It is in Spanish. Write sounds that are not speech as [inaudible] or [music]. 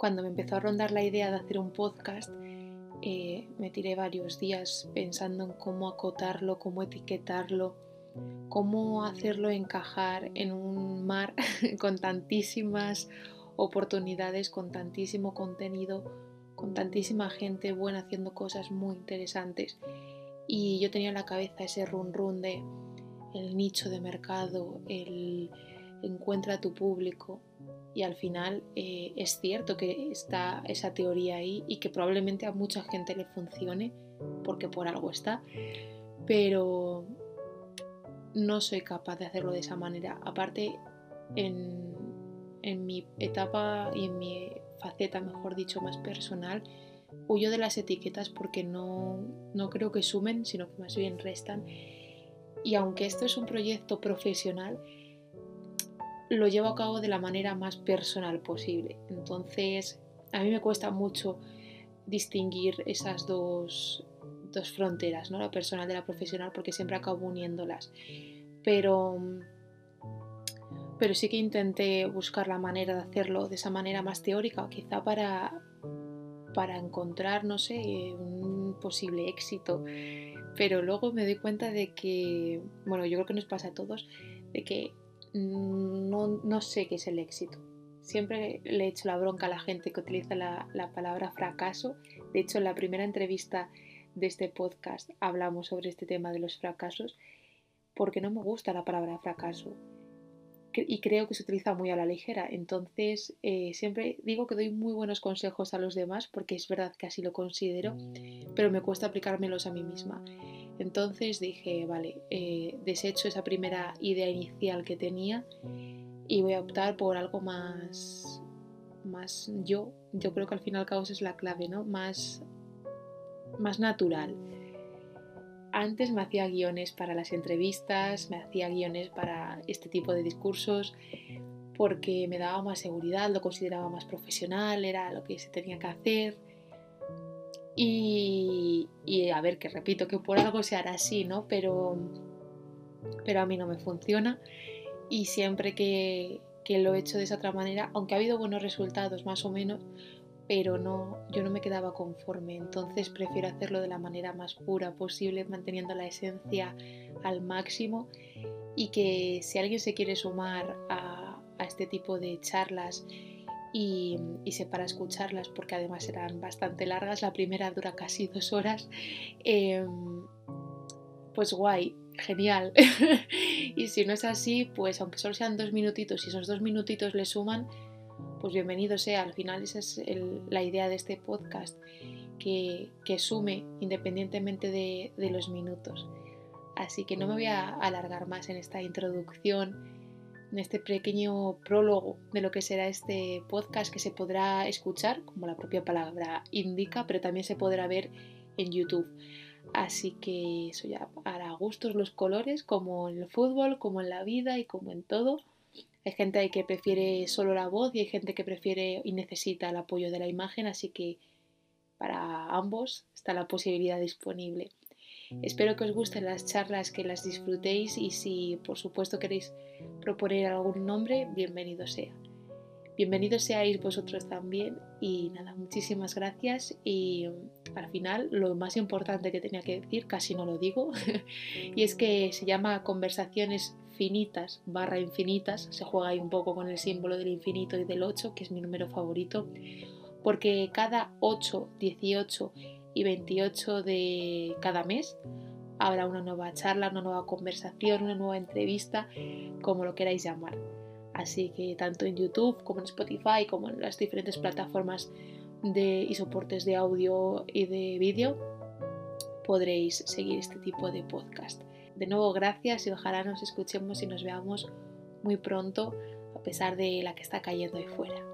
cuando me empezó a rondar la idea de hacer un podcast, eh, me tiré varios días pensando en cómo acotarlo, cómo etiquetarlo, cómo hacerlo encajar en un mar [laughs] con tantísimas oportunidades, con tantísimo contenido, con tantísima gente buena haciendo cosas muy interesantes. Y yo tenía en la cabeza ese run run de el nicho de mercado, el encuentra a tu público, y al final eh, es cierto que está esa teoría ahí y que probablemente a mucha gente le funcione porque por algo está, pero no soy capaz de hacerlo de esa manera. Aparte, en, en mi etapa y en mi faceta, mejor dicho, más personal, huyo de las etiquetas porque no, no creo que sumen, sino que más bien restan. Y aunque esto es un proyecto profesional, lo llevo a cabo de la manera más personal posible. Entonces, a mí me cuesta mucho distinguir esas dos, fronteras, ¿no? la personal de la profesional, porque siempre acabo uniéndolas. Pero, pero sí que intenté buscar la manera de hacerlo de esa manera más teórica, quizá para, para encontrar, no sé, un posible éxito. Pero luego me doy cuenta de que, bueno, yo creo que nos pasa a todos, de que no, no, sé qué es el éxito. Siempre le he hecho la bronca a la gente que utiliza la, la palabra fracaso. De hecho, en la primera entrevista de este podcast hablamos sobre este tema de los fracasos porque no me gusta la palabra fracaso y creo que se utiliza muy a la ligera. Entonces, eh, siempre digo que doy muy buenos consejos a los demás porque es verdad que así lo considero, pero me cuesta aplicármelos a mí misma. Entonces dije, vale, eh, desecho esa primera idea inicial que tenía y voy a optar por algo más, más yo. Yo creo que al fin y al cabo es la clave, ¿no? Más, más natural. Antes me hacía guiones para las entrevistas, me hacía guiones para este tipo de discursos porque me daba más seguridad, lo consideraba más profesional, era lo que se tenía que hacer y, a ver, que repito que por algo se hará así, ¿no? Pero, pero a mí no me funciona y siempre que, que lo he hecho de esa otra manera, aunque ha habido buenos resultados más o menos, pero no, yo no me quedaba conforme. Entonces prefiero hacerlo de la manera más pura posible, manteniendo la esencia al máximo y que si alguien se quiere sumar a, a este tipo de charlas y, y para escucharlas porque además eran bastante largas. La primera dura casi dos horas. Em, pues guay, genial. [laughs] y si no es así, pues aunque solo sean dos minutitos, y esos dos minutitos le suman, pues bienvenido sea. Al final esa es la idea de este podcast, que, que sume independientemente de, de los minutos. Así que no me voy a alargar más en esta introducción en este pequeño prólogo de lo que será este podcast que se podrá escuchar, como la propia palabra indica, pero también se podrá ver en YouTube. Así que eso ya para gustos los colores, como en el fútbol, como en la vida y como en todo. Hay gente que prefiere solo la voz y hay gente que prefiere y necesita el apoyo de la imagen, así que para ambos está la posibilidad disponible. Espero que os gusten las charlas, que las disfrutéis y si por supuesto queréis proponer algún nombre, bienvenido sea. Bienvenidos seáis vosotros también y nada, muchísimas gracias y al final lo más importante que tenía que decir, casi no lo digo, [laughs] y es que se llama conversaciones finitas barra infinitas, se juega ahí un poco con el símbolo del infinito y del 8, que es mi número favorito, porque cada 8, 18 y 28 de cada mes habrá una nueva charla, una nueva conversación, una nueva entrevista, como lo queráis llamar. Así que tanto en YouTube como en Spotify, como en las diferentes plataformas de, y soportes de audio y de vídeo, podréis seguir este tipo de podcast. De nuevo, gracias y ojalá nos escuchemos y nos veamos muy pronto, a pesar de la que está cayendo ahí fuera.